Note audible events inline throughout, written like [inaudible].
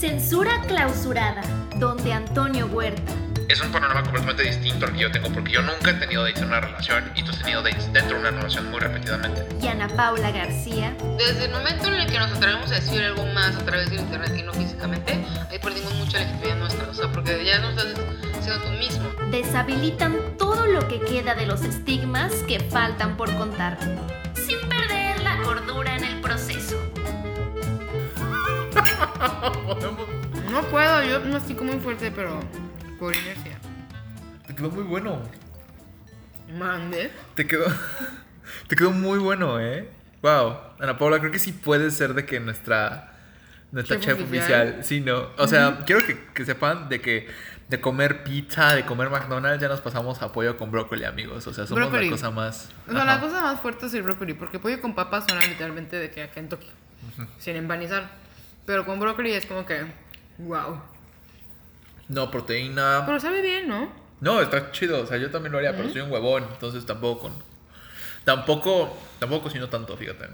Censura clausurada, donde Antonio Huerta. Es un panorama completamente distinto al que yo tengo porque yo nunca he tenido dates en una relación y tú has tenido dates dentro de una relación muy repetidamente. Y Ana Paula García. Desde el momento en el que nos atrevemos a decir algo más a través de internet y no físicamente, ahí perdimos mucha legitimidad nuestra, o sea, porque ya no estás siendo tú mismo. Deshabilitan todo lo que queda de los estigmas que faltan por contar, No puedo, yo no estoy como muy fuerte, pero por inercia. Te quedó muy bueno. Mande. Te quedó. [laughs] Te quedó muy bueno, ¿eh? Wow. Ana Paula, creo que sí puede ser de que nuestra. Nuestra Chef chef, oficial. oficial. Sí, no. O sea, quiero que, que sepan de que de comer pizza, de comer McDonald's, ya nos pasamos a pollo con brócoli, amigos. O sea, somos Brócoli. la cosa más. O sea, Ajá. la cosa más fuerte es el brócoli, porque pollo con papas suena literalmente de que a Kentucky, sin empanizar. Pero con brócoli es como que, wow. No, proteína. Pero sabe bien, ¿no? No, está chido. O sea, yo también lo haría, pero soy un huevón. Entonces tampoco con. Tampoco. Tampoco cocino tanto, fíjate.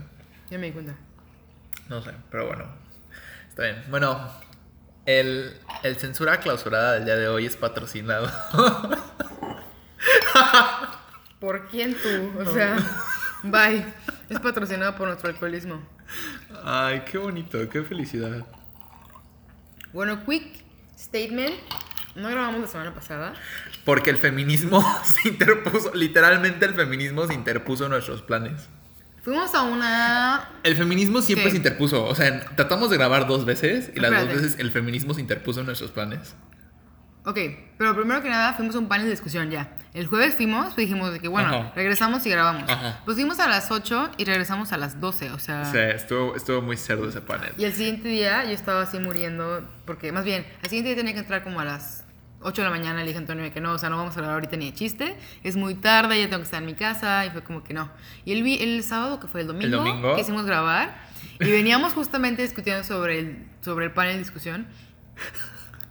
Ya me di cuenta. No sé, pero bueno. Está bien. Bueno, el, el censura clausurada del día de hoy es patrocinado. [laughs] ¿Por quién tú? O sea, bye. Es patrocinado por nuestro alcoholismo. Ay, qué bonito, qué felicidad. Bueno, quick statement. No grabamos la semana pasada. Porque el feminismo [laughs] se interpuso, literalmente el feminismo se interpuso en nuestros planes. Fuimos a una. El feminismo siempre ¿Qué? se interpuso. O sea, tratamos de grabar dos veces y las dos veces el feminismo se interpuso en nuestros planes. Ok, pero primero que nada fuimos a un panel de discusión ya. El jueves fuimos, pues dijimos de que bueno, Ajá. regresamos y grabamos. Ajá. Pues fuimos a las 8 y regresamos a las 12, o sea. Sea, estuvo, estuvo muy cerdo ese panel. Y el siguiente día yo estaba así muriendo, porque más bien, al siguiente día tenía que entrar como a las 8 de la mañana. Le dije a Antonio que no, o sea, no vamos a hablar ahorita ni de chiste. Es muy tarde, ya tengo que estar en mi casa. Y fue como que no. Y el, el sábado, que fue el domingo, domingo. quisimos grabar. Y veníamos justamente discutiendo sobre el, sobre el panel de discusión.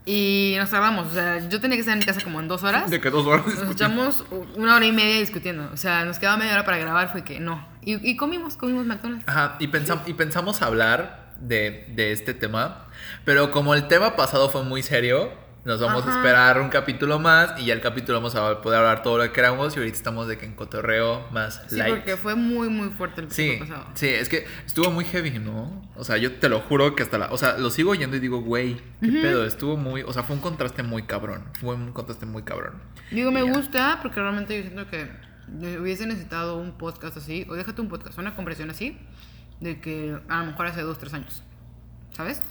Y nos tardamos, o sea, yo tenía que estar en mi casa como en dos horas. De que dos horas. Nos echamos una hora y media discutiendo. O sea, nos quedaba media hora para grabar, fue que no. Y, y comimos, comimos McDonald's. Ajá, y, pensam- y pensamos hablar de, de este tema, pero como el tema pasado fue muy serio, nos vamos Ajá. a esperar un capítulo más y ya el capítulo vamos a poder hablar todo lo que queramos y ahorita estamos de que en cotorreo más Sí, light. porque fue muy, muy fuerte el Sí, pasado. sí, es que estuvo muy heavy, ¿no? O sea, yo te lo juro que hasta la... O sea, lo sigo oyendo y digo, güey, qué pedo, estuvo muy... O sea, fue un contraste muy cabrón, fue un contraste muy cabrón. Digo, me ya. gusta porque realmente yo siento que hubiese necesitado un podcast así, o déjate un podcast, una conversación así, de que a lo mejor hace dos, tres años, ¿sabes?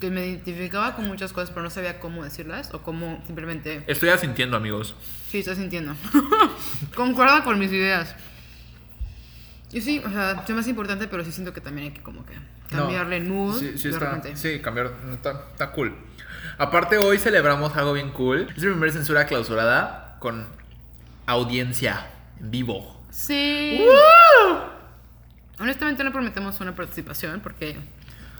Que me identificaba con muchas cosas, pero no sabía cómo decirlas o cómo simplemente... Estoy asintiendo, amigos. Sí, estás sintiendo. [laughs] Concuerda con mis ideas. Y sí, o sea, es más importante, pero sí siento que también hay que como que cambiarle el mood Sí, sí, de está, repente. sí, cambiar, está, está cool. Aparte, hoy celebramos algo bien cool. Es la primera censura clausurada con audiencia en vivo. Sí. Honestamente no prometemos una participación porque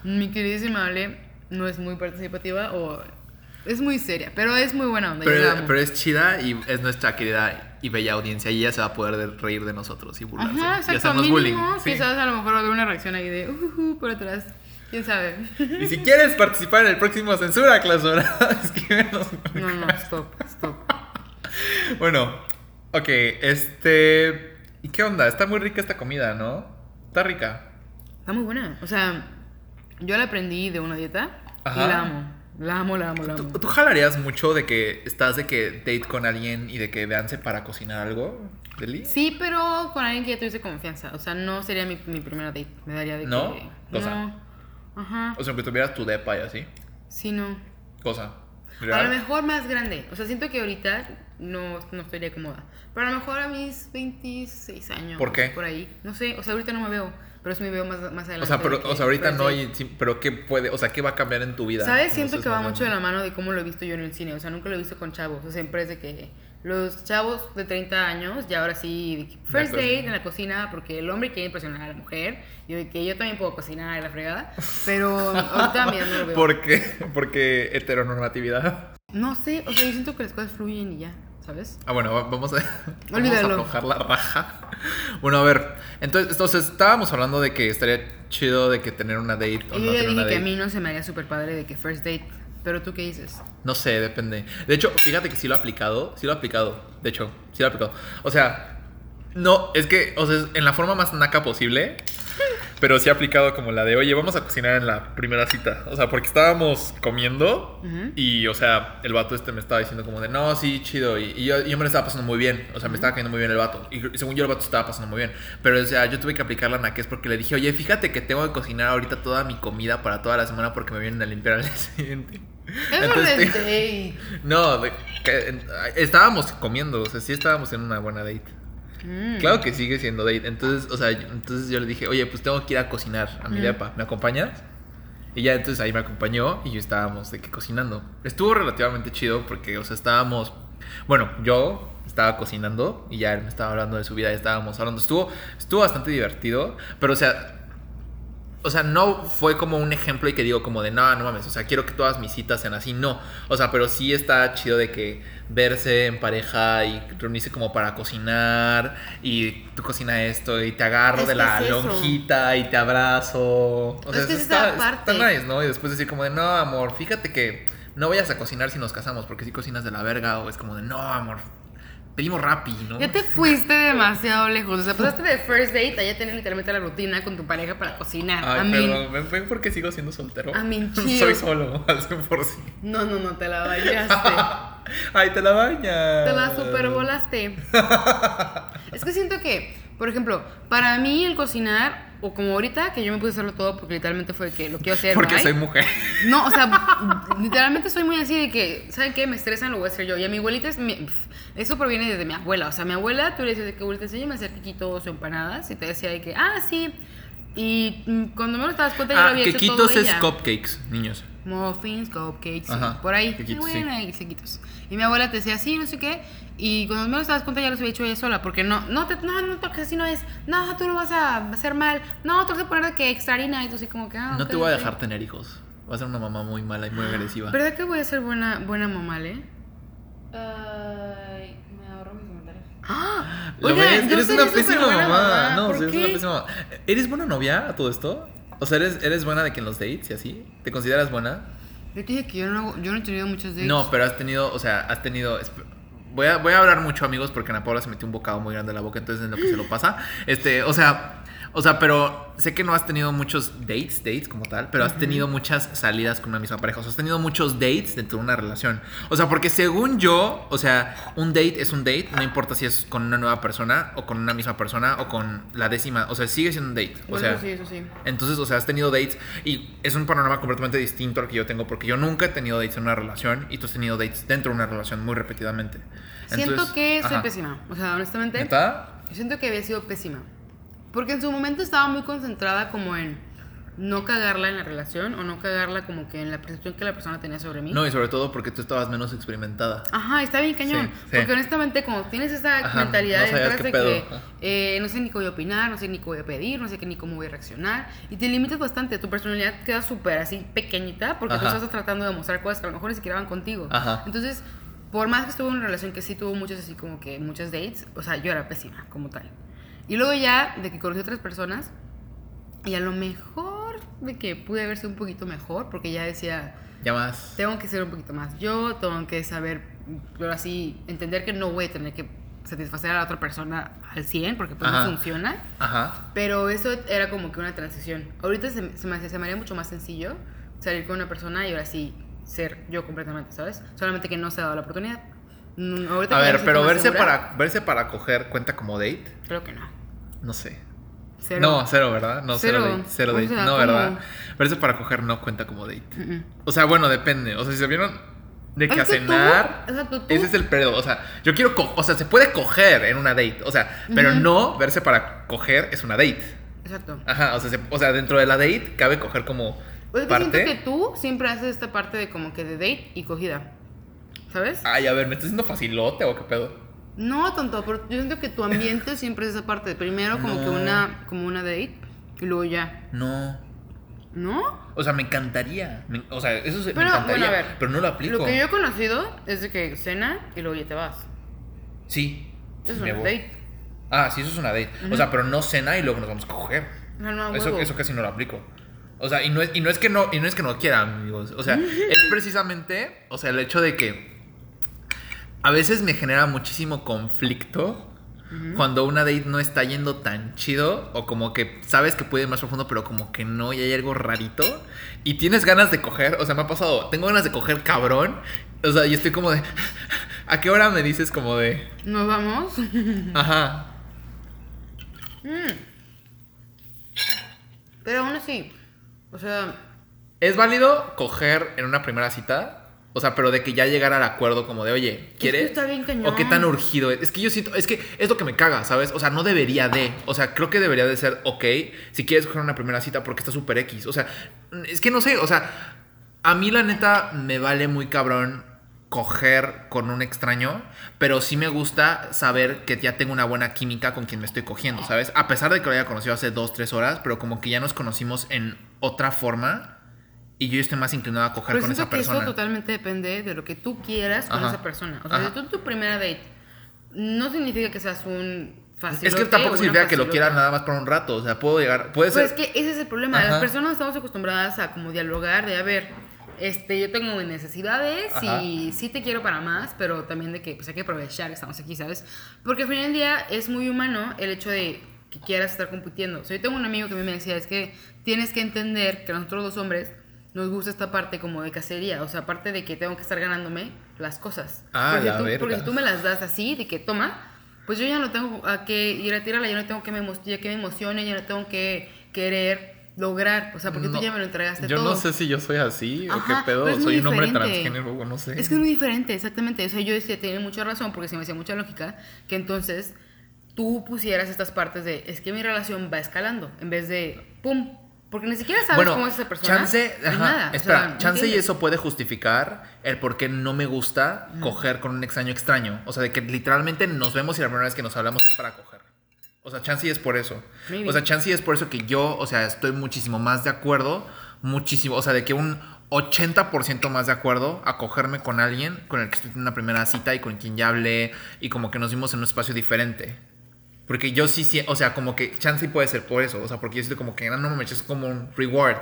mi queridísima Ale no es muy participativa o es muy seria, pero es muy buena onda. Pero, es chida y es nuestra querida y bella audiencia y ella se va a poder de- reír de nosotros y burlarse. Ajá, y exacto. hacernos mínimo, bullying. sí. Quizás a lo mejor va a haber una reacción ahí de uh, por atrás. ¿Quién sabe? Y si quieres participar en el próximo censura clausurada, [laughs] escríbenos. No, no, stop, stop. Bueno, ok, este... ¿Y qué onda? Está muy rica esta comida, ¿no? Está rica. Está muy buena. O sea, yo la aprendí de una dieta Ajá. y la amo. La amo, la amo, la ¿Tú, amo. tú jalarías mucho de que estás de que date con alguien y de que veanse para cocinar algo? ¿Deli? Sí, pero con alguien que ya tuviese confianza. O sea, no sería mi, mi primera date. Me daría de ¿No? que. Cosa. No. Ajá. O sea, que tuvieras tu depa y así. Sí, no. Cosa. A ¿Real? lo mejor más grande. O sea, siento que ahorita no, no estaría cómoda. Pero a lo mejor a mis 26 años. ¿Por qué? Por ahí. No sé. O sea, ahorita no me veo. Pero sí me veo más, más adelante. O sea, pero, que o sea, ahorita no hay... pero ¿qué puede? O sea, ¿qué va a cambiar en tu vida? ¿Sabes? Siento que va mucho de la mano de cómo lo he visto yo en el cine. O sea, nunca lo he visto con chavos. O sea, siempre es de que los chavos de 30 años, ya ahora sí, first date en la cocina, porque el hombre quiere impresionar a la mujer. Y de que yo también puedo cocinar y la fregada. Pero ahorita mira, no lo veo. [laughs] ¿Por qué? Porque heteronormatividad. No sé, o sea, yo siento que las cosas fluyen y ya, ¿sabes? Ah, bueno, va- vamos a, [laughs] vamos a aflojar la raja. Bueno, a ver. Entonces, entonces, estábamos hablando de que estaría chido de que tener una date o Y no yo tener dije una que a date. mí no se me haría súper padre de que first date. Pero tú qué dices? No sé, depende. De hecho, fíjate que sí lo he aplicado. Sí lo he aplicado. De hecho, sí lo he aplicado. O sea, no, es que, o sea, en la forma más naca posible. Pero sí he aplicado como la de, oye, vamos a cocinar en la primera cita. O sea, porque estábamos comiendo y, o sea, el vato este me estaba diciendo como de, no, sí, chido. Y, y yo, y yo me lo estaba pasando muy bien. O sea, me estaba cayendo muy bien el vato. Y, según yo, el vato estaba pasando muy bien. Pero, o sea, yo tuve que aplicar la naquez porque le dije, oye, fíjate que tengo que cocinar ahorita toda mi comida para toda la semana porque me vienen a limpiar al [laughs] día siguiente. Entonces, no es [laughs] date. no, de- que- estábamos comiendo, o sea, sí estábamos en una buena date. Mm. Claro que sigue siendo date. Entonces, o sea, yo- entonces yo le dije, oye, pues tengo que ir a cocinar a mi Mm. depa, ¿me acompañas? Y ya entonces ahí me acompañó y yo estábamos de que cocinando. Estuvo relativamente chido porque, o sea, estábamos, bueno, yo estaba cocinando y ya él me estaba hablando de su vida y estábamos hablando. Estuvo, estuvo bastante divertido, pero o sea, o sea, no fue como un ejemplo y que digo como de, no, no mames, o sea, quiero que todas mis citas sean así, no. O sea, pero sí está chido de que verse en pareja y reunirse como para cocinar y tú cocina esto y te agarro Es de la es lonjita y te abrazo. O sea, Es que eso está, parte. está nice, ¿no? Y después decir como de, no, amor, fíjate que no vayas a cocinar si nos casamos porque si cocinas de la verga o es como de, no, amor, pedimos rapi, ¿no? Ya te fuiste demasiado lejos. O sea, pasaste de first date a ya tener literalmente la rutina con tu pareja para cocinar. Ay, a mí. perdón, ¿ven, ven por qué sigo siendo soltero? A mí, [laughs] Soy chido. solo, [laughs] al 100%. No, no, no, te la bañaste. [laughs] Ay, te la bañas. te la supervolaste. es que siento que, por ejemplo, para mí el cocinar, o como ahorita, que yo me puse a hacerlo todo porque literalmente fue que lo quiero hacer. Porque bye. soy mujer. No, o sea, literalmente soy muy así de que, ¿saben qué? Me estresan, lo voy a hacer yo. Y a mi abuelita es mi- Eso proviene desde mi abuela. O sea, mi abuela, tú le decías de que abuelita, enséñame a hacer quiquitos o empanadas. Y te decía de que, ah, sí. Y mm, cuando me lo estabas cuenta, yo lo Ah, había hecho todo es ella. cupcakes, niños. Muffins, cupcakes, Ajá, por ahí. quequitos, Muy sí. y. Y mi abuela te decía, sí, no sé qué. Y cuando me lo dabas cuenta, ya los había hecho ella sola. Porque no, no, te, no, no, porque así no es. No, tú lo vas a hacer mal. No, tú vas a poner de que extra harina. Y tú así como que, ah, No te voy a dejar tener hijos. Vas a ser una mamá muy mala y muy agresiva. [gasps] ¿Verdad que voy a ser buena, buena mamá, Le? Ay, me ahorro mis comentarios. ¡Ah! ¿Lo Oigan, ves? yo Eres una pésima superbuena mamá. No, ¿Por sí, eres qué? una pésima mamá. ¿Eres buena novia a todo esto? O sea, ¿eres, ¿eres buena de que en los dates y así? ¿Te consideras buena? Yo te dije que yo no, yo no he tenido muchos dates. No, pero has tenido, o sea, has tenido. Voy a, voy a hablar mucho, amigos, porque Ana Paula se metió un bocado muy grande en la boca, entonces en lo que se lo pasa. Este, o sea, o sea, pero sé que no has tenido muchos dates, dates como tal, pero has tenido muchas salidas con una misma pareja. O sea, has tenido muchos dates dentro de una relación. O sea, porque según yo, o sea, un date es un date, no importa si es con una nueva persona, o con una misma persona, o con la décima. O sea, sigue siendo un date. O Bueno, sea, eso sí, eso sí. entonces, o sea, has tenido dates y es un panorama completamente distinto al que yo tengo porque yo nunca he tenido dates en una relación y tú has tenido dates dentro de una relación muy repetidamente. Siento que soy ajá. pésima. O sea, honestamente. Yo siento que había sido pésima. Porque en su momento estaba muy concentrada como en no cagarla en la relación o no cagarla como que en la percepción que la persona tenía sobre mí. No, y sobre todo porque tú estabas menos experimentada. Ajá, está bien cañón. Sí, sí. Porque honestamente, como tienes esa Ajá, mentalidad no detrás de que eh, no sé ni qué voy a opinar, no sé ni qué voy a pedir, no sé ni cómo voy a reaccionar, y te limitas bastante, tu personalidad queda súper así pequeñita porque tú Ajá. estás tratando de mostrar cosas que a lo mejor ni siquiera van contigo. Ajá. Entonces, por más que estuve en una relación que sí tuvo muchos así como que muchas dates, o sea, yo era pésima como tal. Y luego ya de que conocí a otras personas, y a lo mejor de que pude sido un poquito mejor, porque ya decía, Ya más. tengo que ser un poquito más yo, tengo que saber, pero así, entender que no voy a tener que satisfacer a la otra persona al 100, porque pues Ajá. no funciona. Ajá. Pero eso era como que una transición. Ahorita se, se me, se me haría mucho más sencillo salir con una persona y ahora sí ser yo completamente, ¿sabes? Solamente que no se ha dado la oportunidad. Mm, ahorita A ver, pero verse segura, para, verse para coger cuenta como date. Creo que no. No sé. Cero. No, cero, ¿verdad? No, cero, Cero. date. Cero O date. sea, no, ¿cómo? ¿verdad? Verse para coger no cuenta como date. O sea, bueno, depende. O sea, si se vieron de que a que tú- cenar. tú- Ese es el pedo. O sea, yo quiero. O sea, se puede coger en una date. O sea, pero no verse para coger es una date. Exacto. Ajá, o sea, se- o sea, dentro de la date cabe coger como Pues es que parte. siento que tú siempre haces esta parte de como que de date y cogida. ¿Sabes? Ay, a ver, ¿me estás haciendo facilote o qué pedo? No, tonto, pero yo siento que tu ambiente siempre es esa parte. Primero como No. que una, como una date y luego ya. No. ¿No? O sea, me encantaría. Me- o sea, eso se, me Pero, encantaría. bueno, a ver. pero no lo aplico. Lo que yo he conocido es de que cena y luego ya te vas. Sí. Eso es me una voy. date. Ah, sí, eso es una date. O sea, pero no cena y luego nos vamos a coger. No, no, Eso, eso casi no lo aplico. O sea, y no, es, y no es que no, y no es que no quiera, amigos. O sea, [laughs] es precisamente, o sea, el hecho de que a veces me genera muchísimo conflicto cuando una date no está yendo tan chido o como que sabes que puede ir más profundo, pero como que no y hay algo rarito y tienes ganas de coger, o sea, me ha pasado, tengo ganas de coger cabrón, o sea, y estoy como de [laughs] ¿a qué hora me dices como de Nos vamos. [laughs] ajá? Pero aún así, o sea, ¿Es válido coger en una primera cita? O sea, pero de que ya llegara al acuerdo como de, oye, ¿quieres? que está bien cañón. ¿O qué tan urgido es? Es que yo siento, es que es lo que me caga, ¿sabes? O sea, no debería de. O sea, creo que debería de ser, ok, si quieres coger una primera cita porque está súper X. O sea, es que no sé, o sea, a mí la neta me vale muy cabrón coger con un extraño, pero sí me gusta saber que ya tengo una buena química con quien me estoy cogiendo, ¿sabes? A pesar de que lo haya conocido hace dos, tres horas, pero como que ya nos conocimos en otra forma y yo estoy más inclinado a coger pero con esa que persona. eso totalmente depende de lo que tú quieras con Ajá. esa persona. O sea, si tú tu primera date no significa que seas un fácil. Es que tampoco significa que lo quiera nada más por un rato, o sea, puedo llegar, puede Pues ser... es que ese es el problema. Ajá. Las personas estamos acostumbradas a como dialogar, de a ver, este, yo tengo necesidades Ajá. y sí te quiero para más, pero también de que pues hay que aprovechar que estamos aquí, ¿sabes? Porque al final del día es muy humano el hecho de que quieras estar compitiendo. O sea, yo tengo un amigo que a mí me decía, es que tienes que entender que nosotros los hombres nos gusta esta parte como de cacería, o sea, aparte de que tengo que estar ganándome las cosas. Ah, porque, la tú, verga. porque si tú me las das así, de que toma, pues yo ya no tengo a que ir a tirarla, ya no tengo que me, ya que me emocione, ya no tengo que querer lograr, o sea, porque No, tú ya me lo entregaste Yo todo. no sé si yo soy así o Ajá, qué pedo, soy un hombre transgénero o no sé. Es que es muy diferente, exactamente. O sea, yo decía, tiene mucha razón, porque se me hacía mucha lógica, que entonces tú pusieras estas partes de, es que mi relación va escalando, en vez de, pum, porque ni siquiera sabes bueno, cómo es esa persona. chance, ni ajá, nada, o espera, sea, ¿me chance y eso puede justificar el por qué no me gusta coger con un extraño extraño. O sea, de que literalmente nos vemos y la primera vez que nos hablamos es para coger. O sea, chance y es por eso. Maybe. O sea, chance y es por eso que yo, o sea, estoy muchísimo más de acuerdo, muchísimo, o sea, de que un 80% más de acuerdo a cogerme con alguien con el que estoy en una primera cita y con quien ya hablé y como que nos vimos en un espacio diferente. Porque yo sí, sí, o sea, como que chance puede ser por eso, o sea, porque yo siento como que "Ah, no, me es como un reward.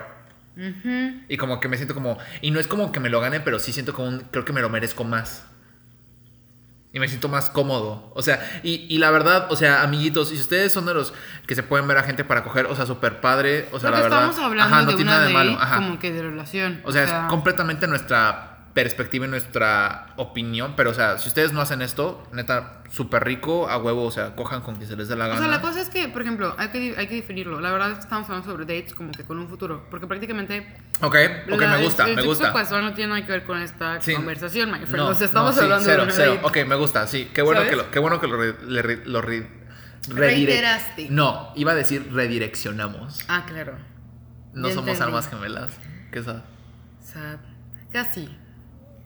Y como que me siento como. Y no es como que me lo gane, pero sí siento como un. Creo que me lo merezco más. Y me siento más cómodo. O sea, y, y la verdad, o sea, amiguitos, si ustedes son de los que se pueden ver a gente para coger, o sea, súper padre, o sea, Porque la verdad. estamos hablando ajá, no de tiene una nada de malo. Ajá. como que de relación. O sea, es completamente nuestra perspectiva y nuestra opinión. Pero, o sea, si ustedes no hacen esto, neta, súper rico, a huevo, o sea, cojan con quien se les dé la O gana. sea, la cosa es que, por ejemplo, hay que, hay que definirlo. La verdad es que estamos hablando sobre dates como que con un futuro. Porque prácticamente. Ok, ok, la- me gusta, el me sexo gusta. casual no tiene nada que ver con esta Sí. conversación, my friend. No, o sea, estamos no, sí, hablando cero, de cero. date. Ok, me gusta, sí. Qué bueno ¿Sabes? que lo, qué bueno que lo, re- le re- lo re- redire- Reiteraste. No, iba a decir redireccionamos. Ah, claro. No Ya somos entendí. almas gemelas. ¿Qué? O sea, casi.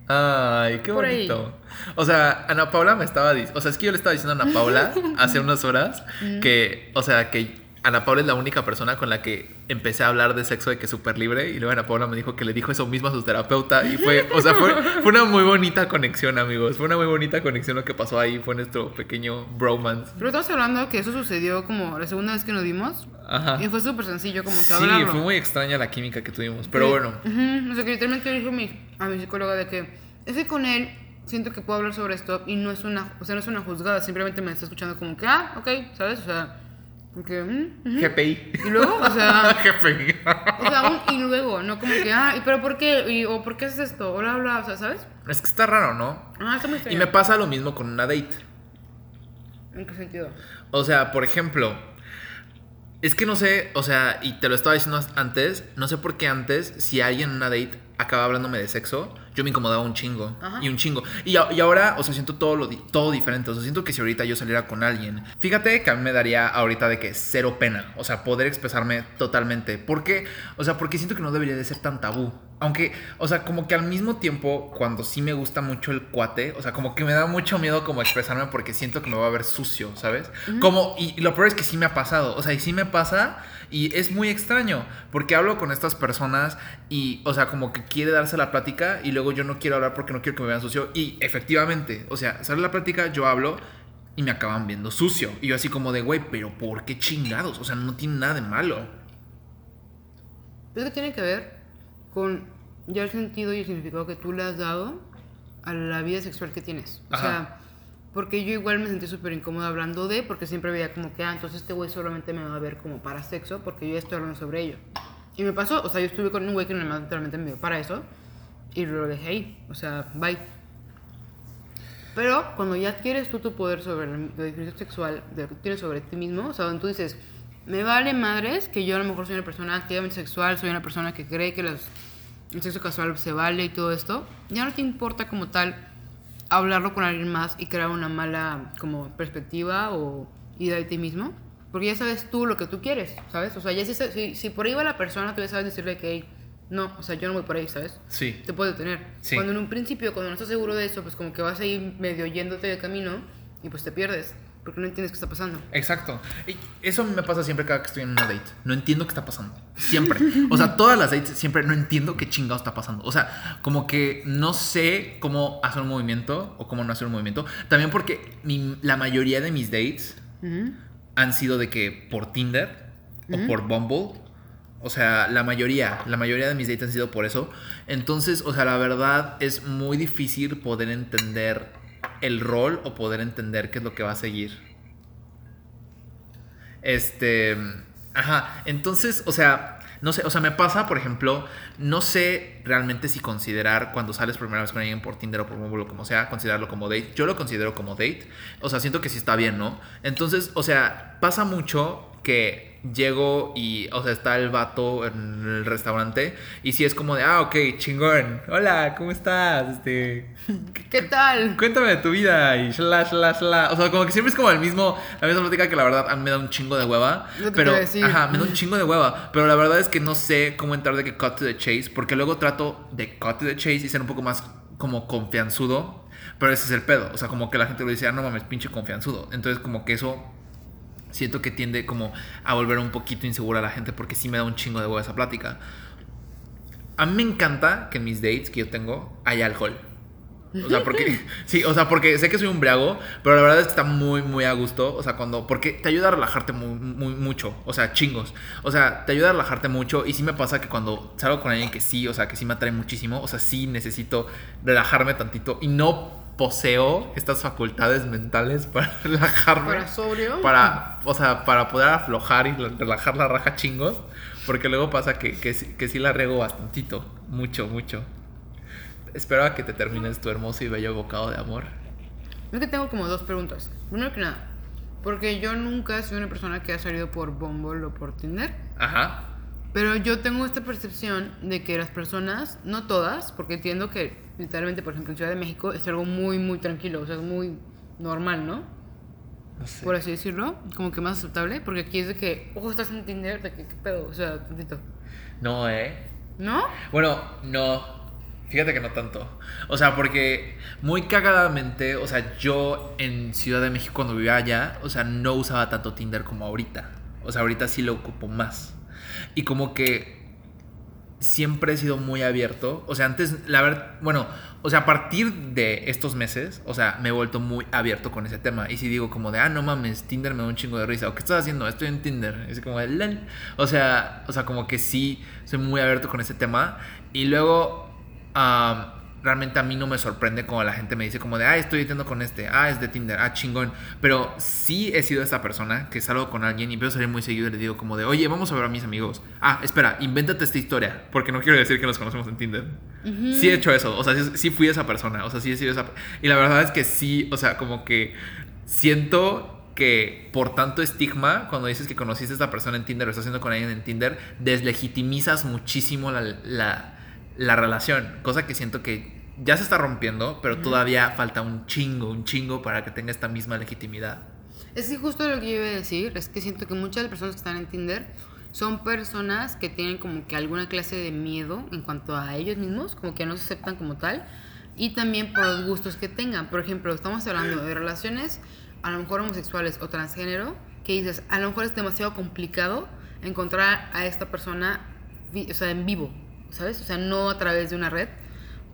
Ay, qué Por ahí. bonito. O sea, Ana Paula me estaba diciendo, o sea, es que yo le estaba diciendo a Ana Paula [laughs] hace unas horas que, o sea, que Ana Paula es la única persona con la que empecé a hablar de sexo de que es súper libre y luego Ana Paula me dijo que le dijo eso mismo a su terapeuta y fue, o sea, fue, fue una muy bonita conexión, amigos. Fue una muy bonita conexión lo que pasó ahí, fue nuestro pequeño bromance. Pero estamos hablando que eso sucedió como la segunda vez que nos vimos. Ajá. Y fue súper sencillo como que Sí, hablarlo. fue muy extraña la química que tuvimos, pero Sí. bueno. Ujú, O sea, que literalmente le dije a mi, a mi psicóloga de que es que con él siento que puedo hablar sobre esto y no es una, o sea, no es una juzgada, simplemente me está escuchando como que, ah, ok, ¿sabes? O sea, porque, mm. GPI. Y luego, o sea, [laughs] GPI. o sea, un y luego, no como que, ah, ¿y pero por qué? Y, o ¿por qué haces esto? Bla, bla, o sea, ¿sabes? es que está raro, ¿no? Ah, está muy feo. Y me pasa lo mismo con una date. ¿En qué sentido? O sea, por ejemplo, es que no sé, o sea, y te lo estaba diciendo antes, no sé por qué antes, si alguien en una date acaba hablándome de sexo, yo me incomodaba un chingo. Ajá. Y un chingo. Y, y ahora, o sea, siento todo, lo, di- todo diferente. O sea, siento que si ahorita yo saliera con alguien, fíjate que a mí me daría ahorita de que cero pena. O sea, poder expresarme totalmente. ¿Por qué? O sea, porque siento que no debería de ser tan tabú. Aunque, o sea, como que al mismo tiempo, cuando sí me gusta mucho el cuate, o sea, como que me da mucho miedo como expresarme porque siento que me va a ver sucio, ¿sabes? Como, y, y lo peor es que sí me ha pasado, o sea, y sí me pasa y es muy extraño porque hablo con estas personas y, o sea, como que quiere darse la plática y luego yo no quiero hablar porque no quiero que me vean sucio y efectivamente, o sea, sale la plática, yo hablo y me acaban viendo sucio. Y yo así como de, güey, pero ¿por qué chingados? O sea, no tiene nada de malo. Es que tiene que ver con ya el sentido y el significado que tú le has dado a la vida sexual que tienes. O Ajá. sea, porque yo igual me sentí súper incómoda hablando de, porque siempre veía como que, ah, entonces este güey solamente me va a ver como para sexo, porque yo ya estoy hablando sobre ello. Y me pasó, o sea, yo estuve con un güey que naturalmente me vio para eso, y lo dejé ahí, o sea, bye. Pero cuando ya adquieres tú tu poder sobre la la diferencia sexual, de lo que tienes sobre ti mismo, o sea, donde tú dices, me vale madres que yo a lo mejor soy una persona activamente sexual, soy una persona que cree que las- el sexo casual se vale y todo esto, ya no te importa como tal hablarlo con alguien más y crear una mala como perspectiva o idea de ti mismo, porque ya sabes tú lo que tú quieres, ¿sabes? O sea, ya si, si, si por ahí va la persona, tú ya sabes decirle que, "Hey, no, o sea, yo no voy por ahí, ¿sabes? Sí. te puede detener. Sí. Cuando en un principio, cuando no estás seguro de eso, pues como que vas a ir medio yéndote de camino y pues te pierdes, porque no entiendes qué está pasando. Exacto. Y eso a mí me pasa siempre cada que estoy en una date. No entiendo qué está pasando. Siempre. O sea, todas las dates siempre no entiendo qué chingado está pasando. O sea, como que no sé cómo hacer un movimiento o cómo no hacer un movimiento. También porque mi- la mayoría de mis dates han sido de que por Tinder o por Bumble. O sea, la mayoría, la mayoría de mis dates han sido por eso. Entonces, o sea, la verdad es muy difícil poder entender el rol o poder entender qué es lo que va a seguir. Este, ajá, entonces, o sea, no sé, o sea, me pasa, por ejemplo, no sé realmente si considerar cuando sales por primera vez con alguien por Tinder o por Bumble o como sea, considerarlo como date. Yo lo considero como date. O sea, siento que sí está bien, ¿no? Entonces, o sea, pasa mucho que llego y, o sea, está el vato en el restaurante y sí es como de, ah, ok, chingón, hola, ¿cómo estás? Este, [laughs] ¿Qué tal? cuéntame de tu vida y shla, shla, shla. O sea, como que siempre es como el mismo, la misma plática que la verdad a mí me da un chingo de hueva. Te pero, decir. ajá, me da un chingo de hueva. Pero la verdad es que no sé cómo entrar de que cut to the chase, porque luego trato de cut to the chase y ser un poco más como confianzudo. Pero ese es el pedo. O sea, como que la gente lo dice, ah, no mames, pinche confianzudo. Entonces, como que eso siento que tiende como a volver un poquito insegura a la gente porque sí me da un chingo de hueva esa plática. A mí me encanta que en mis dates que yo tengo haya alcohol. O sea, porque [laughs] [laughs] sí, o sea, porque sé que soy un briago, pero la verdad es que está muy muy a gusto, o sea, cuando porque te ayuda a relajarte muy, muy mucho, o sea, chingos. O sea, te ayuda a relajarte mucho y sí me pasa que cuando salgo con alguien que sí, o sea, que sí me atrae muchísimo, o sea, sí necesito relajarme tantito y no poseo estas facultades mentales para [laughs] relajarme ¿Para sobrio? para, o sea, para poder aflojar y relajar la raja chingos. Porque luego pasa que, que, que sí la riego bastantito. Mucho, mucho. Espero a que te termines tu hermoso y bello bocado de amor. Es que tengo como dos preguntas. Primero que nada, porque yo nunca he sido una persona que ha salido por Bumble o por Tinder. Ajá. Pero yo tengo esta percepción de que las personas, no todas, porque entiendo que literalmente, por ejemplo, en Ciudad de México es algo muy, muy tranquilo, o sea, es muy normal, ¿no? Sé. Por así decirlo, como que más aceptable, porque aquí es de que, ojo, estás en Tinder, de que, ¿qué pedo? O sea, tantito. No, eh. ¿No? Bueno, no. Fíjate que no tanto. O sea, porque muy cagadamente, o sea, yo en Ciudad de México cuando vivía allá, o sea, no usaba tanto Tinder como ahorita. O sea, ahorita sí lo ocupo más. Y como que siempre he sido muy abierto. O sea, antes, la verdad, bueno, o sea, a partir de estos meses, o sea, me he vuelto muy abierto con ese tema. Y si digo como de, ah, no mames, Tinder me da un chingo de risa. ¿O qué estás haciendo? Estoy en Tinder. Es como de, "Lol". o sea, o sea, como que sí, soy muy abierto con ese tema. Y luego, realmente a mí no me sorprende cuando la gente me dice como de, ah, estoy yendo con este, ah, es de Tinder, ah, chingón. Pero sí he sido esta persona que salgo con alguien y empiezo a salir muy seguido y le digo como de, oye, vamos a ver a mis amigos. Ah, espera, invéntate esta historia, porque no quiero decir que nos conocemos en Tinder. Sí he hecho eso, o sea, sí, sí fui esa persona, o sea, sí he sido esa... Y la verdad es que sí, o sea, como que siento que por tanto estigma, cuando dices que conociste a esta persona en Tinder o estás haciendo con alguien en Tinder, deslegitimizas muchísimo la, la, la relación, cosa que siento que ya se está rompiendo, pero todavía falta un chingo, un chingo para que tenga esta misma legitimidad. Es que justo lo que yo iba a decir es que siento que muchas de las personas que están en Tinder son personas que tienen como que alguna clase de miedo en cuanto a ellos mismos, como que no se aceptan como tal, y también por los gustos que tengan. Por ejemplo, estamos hablando de relaciones a lo mejor homosexuales o transgénero, que dices, a lo mejor es demasiado complicado encontrar a esta persona, o sea, en vivo, ¿sabes? O sea, no a través de una red,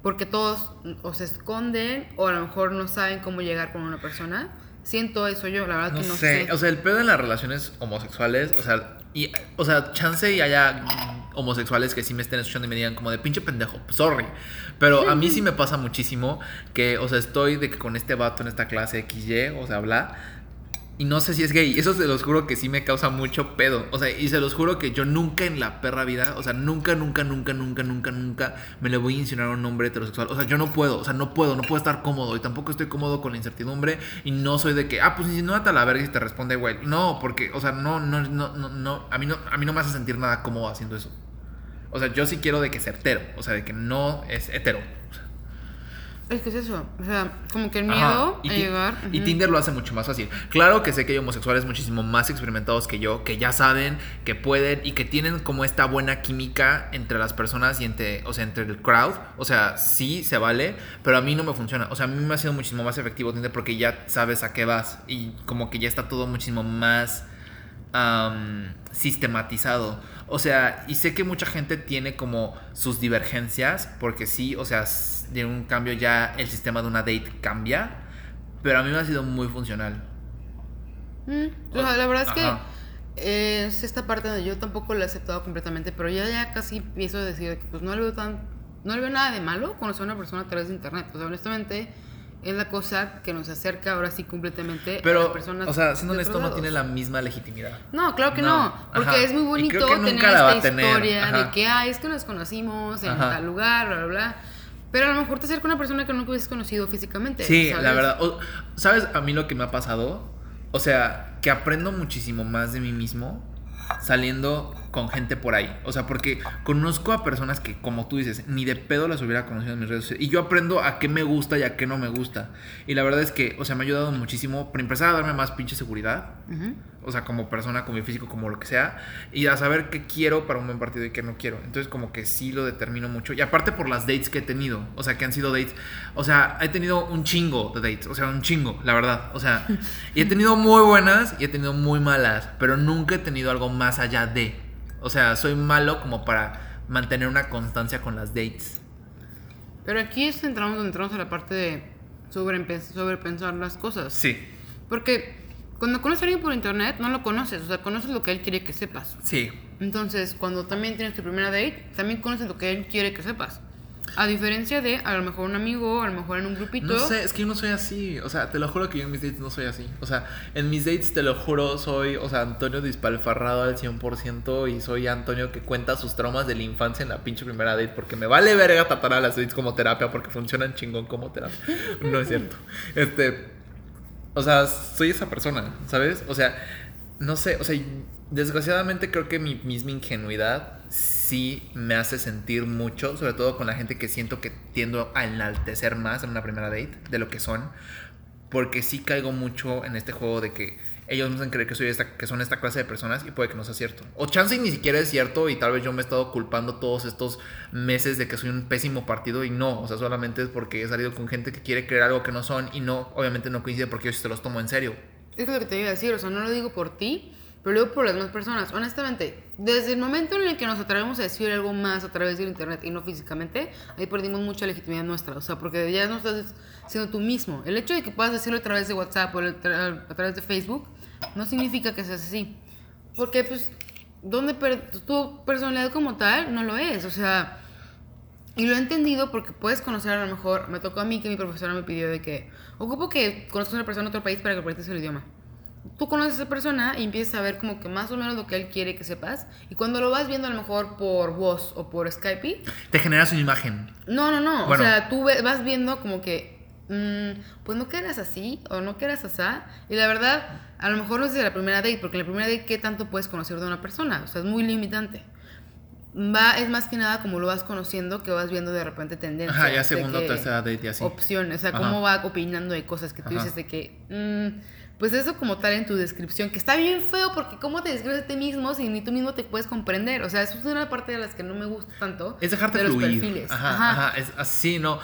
porque todos o se esconden o a lo mejor no saben cómo llegar con una persona siento eso yo, la verdad No, que no sé. sé. o sea, el pedo en las relaciones homosexuales, o sea, y, o sea, chance y haya homosexuales que sí me estén escuchando y me digan como de pinche pendejo, sorry. Pero a mí sí me pasa muchísimo que, o sea, estoy de que con este vato en esta clase XY, o sea, bla. Y no sé si es gay. Eso se los juro que sí me causa mucho pedo. O sea, y se los juro que yo nunca en la perra vida, o sea, nunca, nunca, nunca, nunca, nunca, nunca me le voy a insinuar a un hombre heterosexual. O sea, yo no puedo, o sea, no puedo, no puedo estar cómodo. Y tampoco estoy cómodo con la incertidumbre. Y no soy de que, ah, pues insinúate a la verga y te responde, güey. No, porque, o sea, no, no, no, no, no. A mí no, a mí no me hace sentir nada cómodo haciendo eso. O sea, yo sí quiero de que sea hetero. O sea, de que no es hetero. Es que es eso, o sea, como que el miedo Y a llegar. Y. Tinder lo hace mucho más fácil. Claro que sé que hay homosexuales muchísimo más experimentados que yo, que ya saben, que pueden y que tienen como esta buena química entre las personas y entre, o sea, entre el crowd. O sea, sí se vale, pero a mí no me funciona. O sea, a mí me ha sido muchísimo más efectivo Tinder porque ya sabes a qué vas y como que ya está todo muchísimo más am, sistematizado. O sea, y sé que mucha gente tiene como sus divergencias, porque sí, o sea, de un cambio ya el sistema de una date cambia, pero a mí me ha sido muy funcional. Mm, sea, la verdad es Ajá. que es esta parte donde yo tampoco la he aceptado completamente, pero ya, ya casi empiezo a decir que pues no le veo tan, no le veo nada de malo conocer a una persona a través de internet. O sea, honestamente es la cosa que nos acerca ahora sí completamente a las Pero, personas. o sea, siendo honesto, no tiene la misma legitimidad. No, claro que No, no, porque ajá. es muy bonito tener la esta tener, historia ajá. de que, ay, es que nos conocimos en Ajá. tal lugar, bla, bla, bla. Pero a lo mejor te acerca una persona que nunca hubieses conocido físicamente. Sí, ¿sabes? la verdad. O- ¿Sabes a mí lo que me ha pasado? O sea, que aprendo muchísimo más de mí mismo saliendo con gente por ahí. O sea, porque conozco a personas que, como tú dices, ni de pedo las hubiera conocido en mis redes sociales. Y yo aprendo a qué me gusta y a qué no me gusta. Y la verdad es que, o sea, me ha ayudado muchísimo, para empezar a darme más pinche seguridad. O sea, como persona, como mi físico, como lo que sea. Y a saber qué quiero para un buen partido y qué no quiero. Entonces, como que sí lo determino mucho. Y aparte por las dates que he tenido. O sea, que han sido dates. O sea, he tenido un chingo de dates. O sea, un chingo, la verdad. O sea, y he tenido muy buenas y he tenido muy malas. Pero nunca he tenido algo más allá de. O sea, soy malo como para mantener una constancia con las dates. Pero aquí es entramos entramos a la parte de sobrepe- sobrepensar las cosas. Sí, Porque cuando conoces a alguien por internet, no lo conoces, o sea, conoces lo que él quiere que sepas. sí. Entonces, cuando también tienes tu primera date, también conoces lo que él quiere que sepas. A diferencia de, a lo mejor un amigo, a lo mejor en un grupito. No sé, es que yo no soy así. O sea, te lo juro que yo en mis dates no soy así. O sea, en mis dates, te lo juro, soy, o sea, Antonio dispalfarrado al 100% y soy Antonio que cuenta sus traumas de la infancia en la pinche primera date porque me vale verga tratar a las dates como terapia porque funcionan chingón como terapia. No es cierto. [laughs] Este, o sea, soy esa persona, ¿sabes? O sea, no sé, o sea, desgraciadamente creo que mi misma ingenuidad sí me hace sentir mucho, sobre todo con la gente que siento que tiendo a enaltecer más en una primera date de lo que son, porque sí caigo mucho en este juego de que ellos me hacen creer que soy esta, que son esta clase de personas y puede que no sea cierto. O chance ni siquiera es cierto y tal vez yo me he estado culpando todos estos meses de que soy un pésimo partido y no, o sea, solamente es porque he salido con gente que quiere creer algo que no son y no, obviamente no coincide porque yo sí se los tomo en serio. Es lo que te iba a decir, o sea, no lo digo por ti, pero lo digo por las demás personas. Honestamente, desde el momento en el que nos atrevemos a decir algo más a través del internet y no físicamente, ahí perdimos mucha legitimidad nuestra. O sea, porque ya no estás siendo tú mismo. El hecho de que puedas decirlo a través de WhatsApp o a tra- a través de Facebook no significa que seas así. Porque, pues, donde per- tu personalidad como tal no lo es. O sea, y lo he entendido porque puedes conocer a lo mejor, me tocó a mí que mi profesora me pidió de que ocupo que conozcas a una persona en otro país para que practiques el idioma. Tú conoces a esa persona y empiezas a ver como que más o menos lo que él quiere que sepas. Y cuando lo vas viendo a lo mejor por voz o por Skype, Te generas una imagen. no, no, no. Bueno. O sea, tú vas viendo como que, mm, pues no que eras así o no que eras así. Y la verdad, a lo mejor no es de la primera date, porque en la primera date, ¿qué tanto puedes conocer de una persona? O sea, es muy limitante. Va, es más que nada como lo vas conociendo, que vas viendo de repente tendencias. Ajá, ya de segundo, que- tercera date y así. Opciones, o sea, Ajá. cómo va opinando de cosas que tú Ajá. dices de que, mm, pues eso como tal en tu descripción, que está bien feo porque cómo te describes a ti mismo si ni tú mismo te puedes comprender. O sea, eso es una parte de las que no me gusta tanto. Es dejarte de los fluir. perfiles. Ajá, Ajá. ajá, es así, no.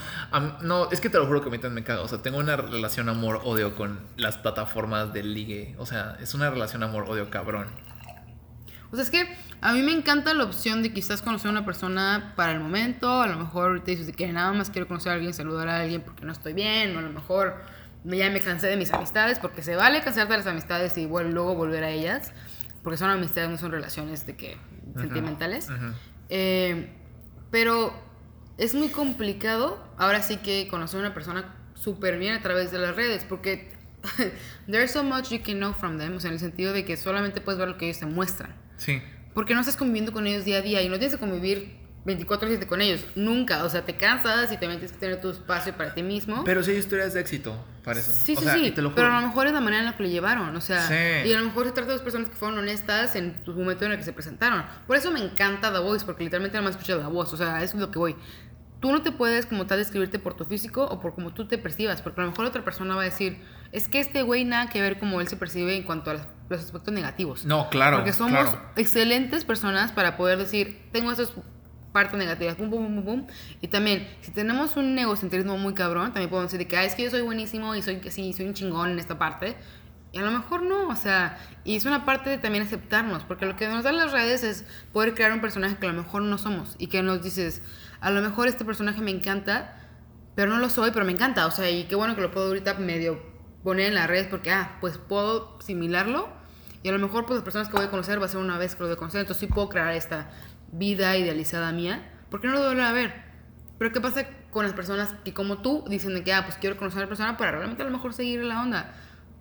No, es que te lo juro que a mí también me caga. O sea, tengo una relación amor-odio con las plataformas del ligue. O sea, es una relación amor-odio cabrón. O sea, es que a mí me encanta la opción de quizás conocer a una persona para el momento. A lo mejor te dices de que nada más quiero conocer a alguien, saludar a alguien porque no estoy bien. O a lo mejor me- ya me cansé de mis amistades, porque se vale cansarte de las amistades y luego volver a ellas, porque son amistades, no son relaciones de que sentimentales. Eh, pero es muy complicado ahora sí que conocer a una persona súper bien a través de las redes, porque [laughs] there's so much you can know from them, o sea, en el sentido de que solamente puedes ver lo que ellos te muestran. Sí. Porque no estás conviviendo con ellos día a día y no tienes que convivir 24/7 con ellos, nunca. O sea, te cansas y también tienes que tener tu espacio para ti mismo. Pero sí hay historias de éxito para eso. Sí, O sí, sea, sí. te lo Pero a lo mejor es la manera en la que lo llevaron. O sea, Sí. y a lo mejor se trata de dos personas que fueron honestas en tu momento en el que se presentaron. Por eso me encanta The Voice, porque literalmente nada más escucho The Voice. O sea, eso es lo que voy. Tú no te puedes como tal describirte por tu físico o por cómo tú te percibas, porque a lo mejor otra persona va a decir, es que este güey nada que ver como él se percibe en cuanto a las- los aspectos negativos. No, claro. Porque somos claro. excelentes personas para poder decir, tengo esas partes negativas, pum, pum, pum, pum. Y también, si tenemos un egocentrismo muy cabrón, también podemos decir de que, "Ah, es que yo soy buenísimo y soy sí, soy un chingón en esta parte. Y a lo mejor no, o sea, y es una parte de también aceptarnos, porque lo que nos dan las redes es poder crear un personaje que a lo mejor no somos y que nos dices, a lo mejor este personaje me encanta, pero no lo soy, pero me encanta, o sea, y qué bueno que lo puedo ahorita medio poner en las redes porque, ah, pues puedo similarlo y a lo mejor pues las personas que voy a conocer va a ser una vez que lo voy entonces sí puedo crear esta vida idealizada mía, ¿por qué no lo vuelvo a ver? Pero ¿qué pasa con las personas que como tú dicen de que, ah, pues quiero conocer a la persona para realmente a lo mejor seguir la onda?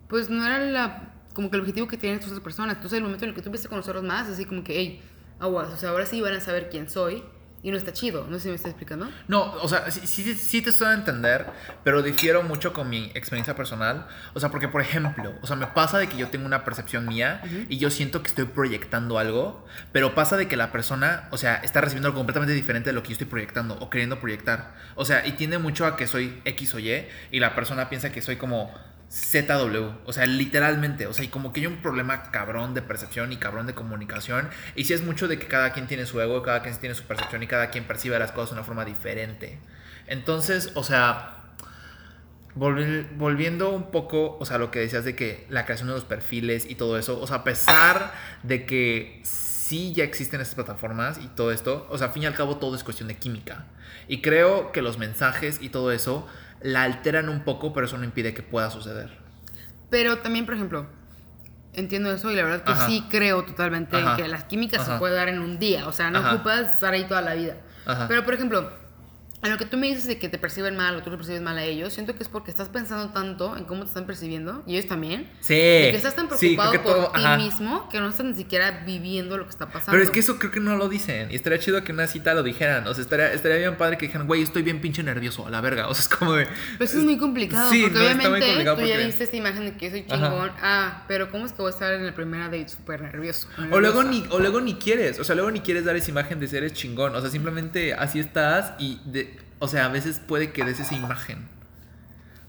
Pues no era la, como que el objetivo que tienen estas personas. Entonces el momento en el que tú empiezas a conocerlos más, así como que, hey, aguas, o sea, ahora sí van a saber quién soy y no está chido. No sé si me está explicando. No, o sea, sí, sí, sí te estoy a entender, pero difiero mucho con mi experiencia personal. O sea, porque, por ejemplo, o sea, me pasa de que yo tengo una percepción mía y yo siento que estoy proyectando algo, pero pasa de que la persona, o sea, está recibiendo algo completamente diferente de lo que yo estoy proyectando o queriendo proyectar. O sea, y tiende mucho a que soy X o Y y la persona piensa que soy como ZW, o sea, literalmente, o sea, y como que hay un problema cabrón de percepción y cabrón de comunicación, y sí es mucho de que cada quien tiene su ego, cada quien tiene su percepción y cada quien percibe las cosas de una forma diferente. Entonces, o sea, volvi- volviendo un poco, o sea, lo que decías de que la creación de los perfiles y todo eso, o sea, a pesar de que sí ya existen estas plataformas y todo esto, o sea, al fin y al cabo todo es cuestión de química. Y creo que los mensajes y todo eso la alteran un poco, pero eso no impide que pueda suceder. Pero también, por ejemplo, entiendo eso y la verdad que Ajá. sí creo totalmente Ajá. que las químicas se puede dar en un día. O sea, no ocupas estar ahí toda la vida. Pero, por ejemplo, en lo que tú me dices de que te perciben mal o tú le percibes mal a ellos, siento que es porque estás pensando tanto en cómo te están percibiendo y ellos también. Sí. De que estás tan preocupado por ti mismo que no estás ni siquiera viviendo lo que está pasando. Pero es que eso creo que no lo dicen. Y estaría chido que en una cita lo dijeran. O sea, estaría, estaría bien padre que dijeran, güey, estoy bien pinche nervioso, a la verga. [laughs] O sea, es como de. Pero eso es muy complicado, Sí, porque no, muy obviamente complicado tú ya viste esta imagen de que soy Ajá. chingón. Ah, pero ¿cómo es que voy a estar en la primera date súper nervioso? O luego, ni, o luego ni quieres, o sea, luego ni quieres dar esa imagen de ser chingón. O sea, simplemente así estás y, de, o sea, a veces puede que des esa imagen.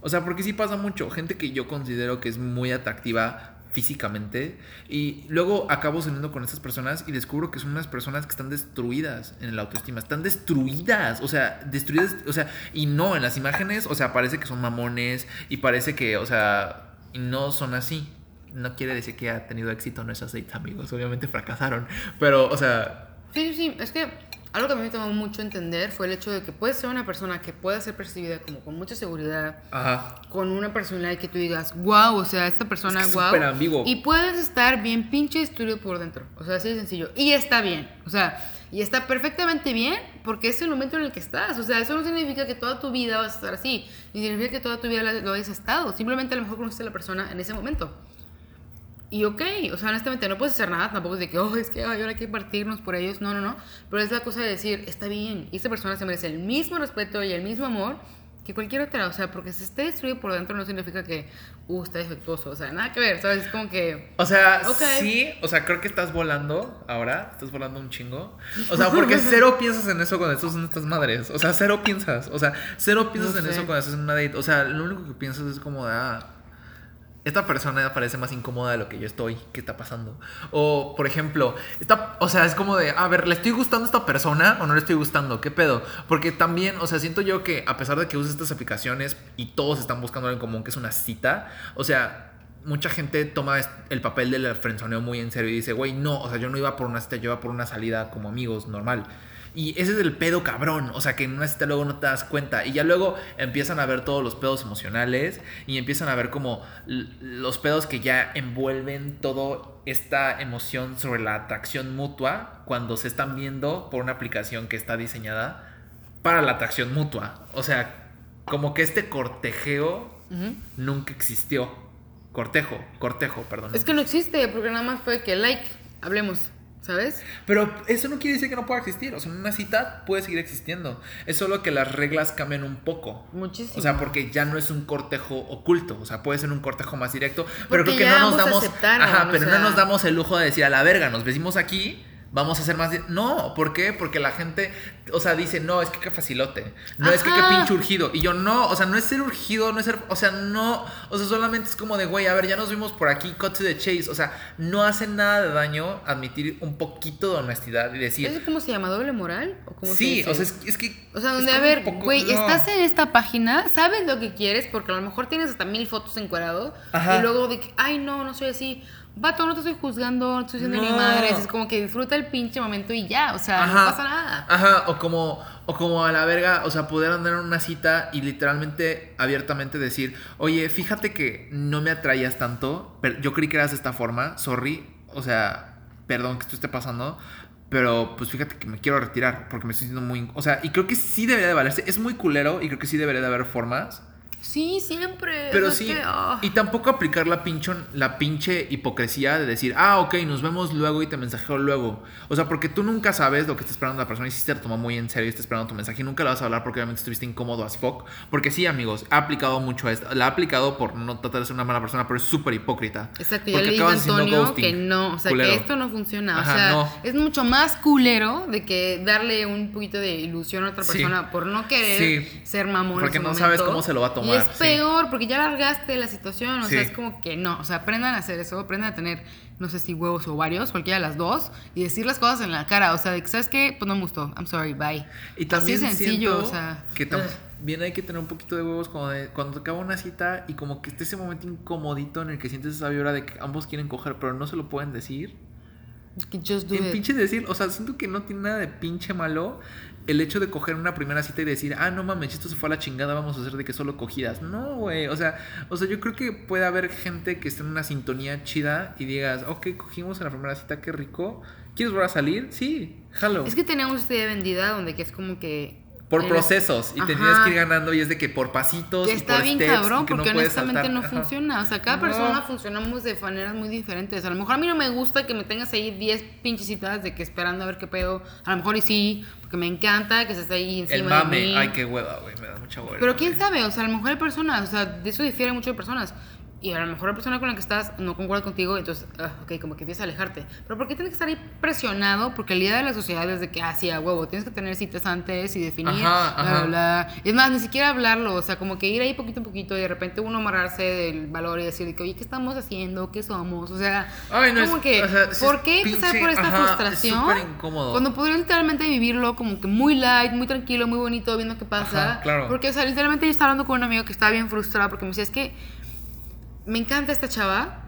O sea, porque sí pasa mucho. Gente que yo considero que es muy atractiva físicamente y luego acabo saliendo con estas personas y descubro que son unas personas que están destruidas en la autoestima, están destruidas, o sea, destruidas, o sea, y no en las imágenes, o sea, parece que son mamones y parece que, o sea, no son así. No quiere decir que ha tenido éxito en esos dates, amigos, obviamente fracasaron, pero, o sea, Sí, sí, sí. Es que algo que a mí me tomó mucho entender fue el hecho de que puedes ser una persona que pueda ser percibida como con mucha seguridad, ajá, con una personalidad que tú digas, wow, o sea, esta persona, Es que wow. súper ambiguo. Y puedes estar bien pinche destruido por dentro. O sea, así de sencillo. Y está bien. O sea, y está perfectamente bien porque es el momento en el que estás. O sea, eso no significa que toda tu vida vas a estar así. Ni significa que toda tu vida lo hayas estado. Simplemente a lo mejor conociste a la persona en ese momento. Y ok, o sea, honestamente no puedes hacer nada, tampoco es de que, oh, es que ay, ahora hay que partirnos por ellos, no, no, no, pero es la cosa de decir, está bien, y esta persona se merece el mismo respeto y el mismo amor que cualquier otra, o sea, porque si esté destruido por dentro no significa que, uh, está defectuoso, o sea, nada que ver, ¿sabes? Es como que, O sea, Ok. sí, o sea, creo que estás volando ahora, estás volando un chingo. O sea, [laughs] porque cero piensas en eso cuando estás en estas madres. O sea, cero piensas. O sea, cero piensas No en sé. eso cuando estás en una date. O sea, lo único que piensas es como de, ah, esta persona parece más incómoda de lo que yo estoy. ¿Qué está pasando? O, por ejemplo, esta, o sea, es como de, a ver, ¿le estoy gustando a esta persona o no le estoy gustando? ¿Qué pedo? Porque también, o sea, siento yo que a pesar de que uses estas aplicaciones y todos están buscando algo en común, que es una cita, o sea, mucha gente toma el papel del frenzoneo muy en serio y dice, güey, no, o sea, yo no iba por una cita, yo iba por una salida como amigos, normal. Y ese es el pedo cabrón. O sea, que una cita luego no te das cuenta. Y ya luego empiezan a ver todos los pedos emocionales. Y empiezan a ver como los pedos que ya envuelven todo esta emoción sobre la atracción mutua cuando se están viendo por una aplicación que está diseñada para la atracción mutua. O sea, como que este cortejeo nunca existió. Cortejo, cortejo, perdón. Es que no existe, porque nada más fue que like, hablemos, ¿sabes? Pero eso no quiere decir que no pueda existir. O sea, una cita puede seguir existiendo. Es solo que las reglas cambian un poco. Muchísimo. O sea, porque ya no es un cortejo oculto. O sea, puede ser un cortejo más directo. Pero Porque creo que ya no nos damos. Ajá, o pero sea- no nos damos el lujo de decir a la verga, nos vestimos aquí. Vamos a hacer más. di-". No, ¿por qué? Porque la gente, o sea, dice, no, es que qué facilote. No, es que qué pinche urgido. Y yo, no, o sea, no es ser urgido, no es ser. O sea, no. O sea, solamente es como de, güey, a ver, ya nos vimos por aquí, cut to the chase. O sea, no hace nada de daño admitir un poquito de honestidad y decir. ¿Eso cómo se llama? ¿Doble moral? ¿O cómo se Sí, dice? o sea, es, es que. O sea, es donde, a como ver, güey, no. estás en esta página, sabes lo que quieres, porque a lo mejor tienes hasta mil fotos encuadrado, Ajá. y luego de que, ay, no, no soy así. Vato, no te estoy juzgando, no estoy diciendo ni No. madres. Es como que disfruta el pinche momento y ya, o sea, no pasa nada. Ajá, o como, o como a la verga, o sea, poder andar en una cita y literalmente, abiertamente decir, oye, fíjate que no me atraías tanto, pero yo creí que eras de esta forma, sorry, o sea, perdón que esto esté pasando, pero pues fíjate que me quiero retirar porque me estoy sintiendo muy... O sea, y creo que sí debería de valerse, es muy culero y creo que sí debería de haber formas. Sí, siempre. Pero o sea, sí, que, ah. y tampoco aplicar la, pinchon, la pinche hipocresía de decir, ah, ok, nos vemos luego y te mensajeo luego. O sea, porque tú nunca sabes lo que está esperando la persona y si te lo tomó muy en serio y está esperando tu mensaje y nunca le vas a hablar porque obviamente estuviste incómodo as fuck. Porque sí, amigos, ha aplicado mucho esto. La ha aplicado por no tratar de ser una mala persona, pero es súper hipócrita. Exacto, Porque le dije a Antonio ghosting, que no, o sea, culero. que esto no funciona. Ajá, o sea, no. es mucho más culero de que darle un poquito de ilusión a otra Sí. persona por no querer Sí. ser mamón. Porque no sabes cómo se lo va a tomar, Y es sí. peor, porque ya largaste la situación. O sea, es como que no. O sea, aprendan a hacer eso, aprendan a tener, no sé si huevos o varios, cualquiera de las dos, y decir las cosas en la cara. O sea, de que, ¿sabes qué? Pues no me gustó. I'm sorry, bye. Y también Así sencillo, o sea. que también hay que tener un poquito de huevos cuando, de- cuando acaba una cita y como que esté ese momento incomodito en el que sientes esa vibra de que ambos quieren coger pero no se lo pueden decir. Que just do En it. pinche decir, o sea, siento que no tiene nada de pinche malo el hecho de coger una primera cita y decir, ah, no mames, esto se fue a la chingada, vamos a hacer de que solo cogidas. No, güey, o sea, o sea, yo creo que puede haber gente que esté en una sintonía chida y digas, ok, cogimos en la primera cita, qué rico. ¿Quieres volver a salir? Sí, jalo. Es que tenemos esta idea vendida donde que es como que. Por eres- procesos y te Ajá. tienes que ir ganando y es de que por pasitos Que y está por bien steps cabrón, y que porque no honestamente saltar. no Ajá. funciona. O sea, cada No. persona funcionamos de maneras muy diferentes. A lo mejor a mí no me gusta que me tengas ahí 10 pinches citas de que esperando a ver qué pedo. A lo mejor y sí, porque me encanta que estés ahí encima El de mame, mí. ay, qué hueva, güey, me da mucha hueva. Pero quién sabe, o sea, a lo mejor hay personas, o sea, de eso difiere mucho de personas. Y a lo mejor la persona con la que estás no concuerda contigo, entonces, ah, ok, como que empiezas a alejarte. Pero ¿por qué tienes que estar ahí presionado? Porque el día de la sociedad es de que, ah, sí, a huevo, tienes que tener citas antes y definir, Ajá, bla, ajá. bla. Es más, ni siquiera hablarlo, o sea, como que ir ahí poquito a poquito y de repente uno amarrarse del valor y decir, de que, oye, ¿qué estamos haciendo? ¿Qué somos? O sea, Ay, no, como es- que, o sea, ¿por es qué empezar por esta ajá, es frustración? súper incómodo. Cuando podría literalmente vivirlo como que muy light, muy tranquilo, muy bonito, viendo qué pasa. Claro. Porque, o sea, literalmente yo estaba hablando con un amigo que estaba bien frustrado porque me decía, es que me encanta esta chava.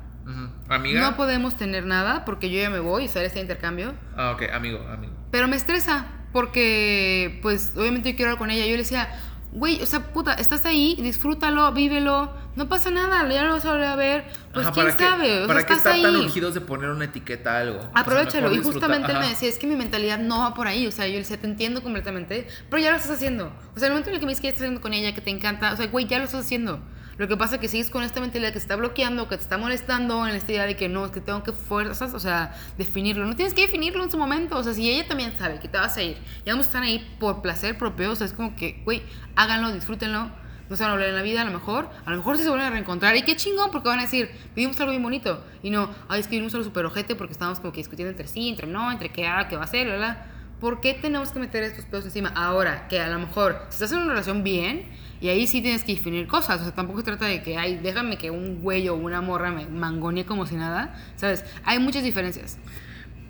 ¿Amiga? no podemos tener nada porque yo ya me voy y sale este intercambio, Ah, ok, amigo, amigo. pero me estresa porque, pues, obviamente yo quiero hablar con ella. Yo le decía, güey, o sea, puta, estás ahí, disfrútalo, vívelo, no pasa nada, ya lo vas a volver a ver, pues Ajá, quién ¿para qué- sabe, o ¿Para sea, qué estás estar ahí. tan urgidos de poner una etiqueta a algo? O sea, Aprovechalo. y justamente él me decía, es que mi mentalidad no va por ahí. O sea, yo le decía, te entiendo completamente, pero ya lo estás haciendo. O sea, el momento en el que me dices que ya estás haciendo con ella, que te encanta, o sea, güey, ya lo estás haciendo. Lo que pasa es que sigues con esta mentalidad que te está bloqueando, que te está molestando en esta idea de que no, es que tengo que fuerzas, o sea, definirlo. No tienes que definirlo en su momento. O sea, si ella también sabe que te vas a ir, ya vamos a estar ahí por placer propio, o sea, es como que, güey, háganlo, disfrútenlo. No se van a hablar en la vida, a lo mejor. A lo mejor sí se vuelven a reencontrar. Y qué chingón, porque van a decir, vivimos algo bien bonito. Y no, ay, que vivimos algo súper ojete porque estábamos como que discutiendo entre sí, entre no, entre qué, ah, qué va a ser, bla, bla. ¿Por qué tenemos que meter estos pedos encima? Ahora, que a lo mejor, si estás en una relación bien, y ahí sí tienes que definir cosas. O sea, tampoco se trata de que, ay, déjame que un güey o una morra me mangonee como si nada. ¿Sabes? Hay muchas diferencias.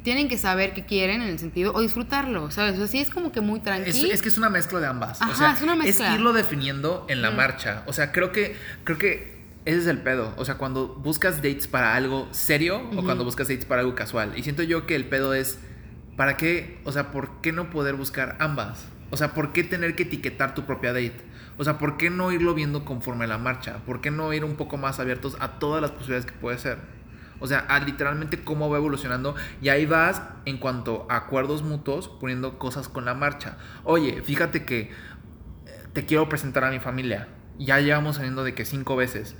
Tienen que saber qué quieren en el sentido, o disfrutarlo, ¿sabes? O sea, sí es como que muy Es, tranquilo. es que es una mezcla de ambas. Ajá, o sea, es una mezcla. irlo definiendo en la marcha. O sea, creo que, creo que ese es el pedo. O sea, cuando buscas dates para algo serio o cuando buscas dates para algo casual. Y siento yo que el pedo es ¿para qué? O sea, ¿por qué no poder buscar ambas? O sea, ¿por qué tener que etiquetar tu propia date? O sea, ¿por qué no irlo viendo conforme la marcha? ¿Por qué no ir un poco más abiertos a todas las posibilidades que puede ser? O sea, a literalmente cómo va evolucionando. Y ahí vas en cuanto a acuerdos mutuos poniendo cosas con la marcha. Oye, fíjate que eh, te quiero presentar a mi familia. Ya llevamos saliendo de que cinco veces.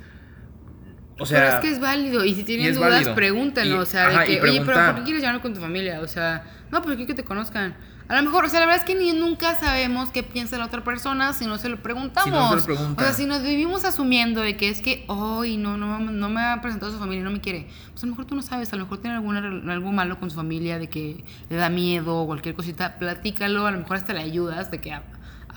O sea, pero es que es válido. Y si tienen dudas, pregúntenlo. O sea, ajá, de que, oye, pero. ¿por qué quieres llevarlo con tu familia? O sea, no, pues quiero que te conozcan. A lo mejor, o sea, la verdad es que ni nunca sabemos qué piensa la otra persona si no se lo preguntamos. Si no se lo preguntan. O sea, si nos vivimos asumiendo de que es que, hoy no, no, no me ha presentado a su familia, no me quiere. Pues a lo mejor tú no sabes, a lo mejor tiene alguna, algo malo con su familia, de que le da miedo o cualquier cosita. Platícalo, a lo mejor hasta le ayudas de que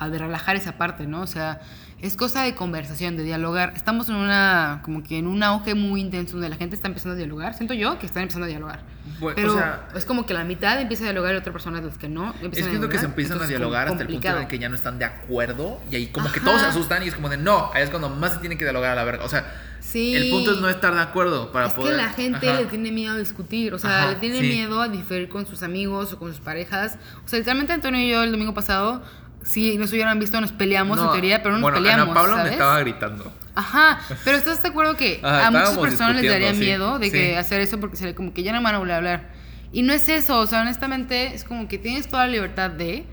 a, de relajar esa parte, ¿no? O sea, es cosa de conversación, de dialogar. Estamos en una, como que en un auge muy intenso donde la gente está empezando a dialogar. Siento yo que están empezando a dialogar. O Pero sea- es como que la mitad empieza a dialogar y otra persona es las que no. Es que es lo que se empiezan a dialogar hasta el punto el que ya no están de acuerdo y ahí como que todos se asustan y es como de no, ahí es cuando más se tiene que dialogar a la verga. O sea, Sí. el punto es no estar de acuerdo para es poder. que la gente Ajá. le tiene miedo a discutir, o sea, Ajá, le tiene sí. miedo a diferir con sus amigos o con sus parejas. O sea, literalmente Antonio y yo el domingo pasado, si nos hubieran visto, nos peleamos en teoría, pero no nos bueno, peleamos. Ana Paula ¿sabes? me estaba gritando. Ajá, pero ¿estás de acuerdo que Ajá, a muchas personas les daría sí, miedo de sí. que hacer eso porque sería como que ya no me van a volver a hablar? Y no es eso, o sea, honestamente es como que tienes toda la libertad de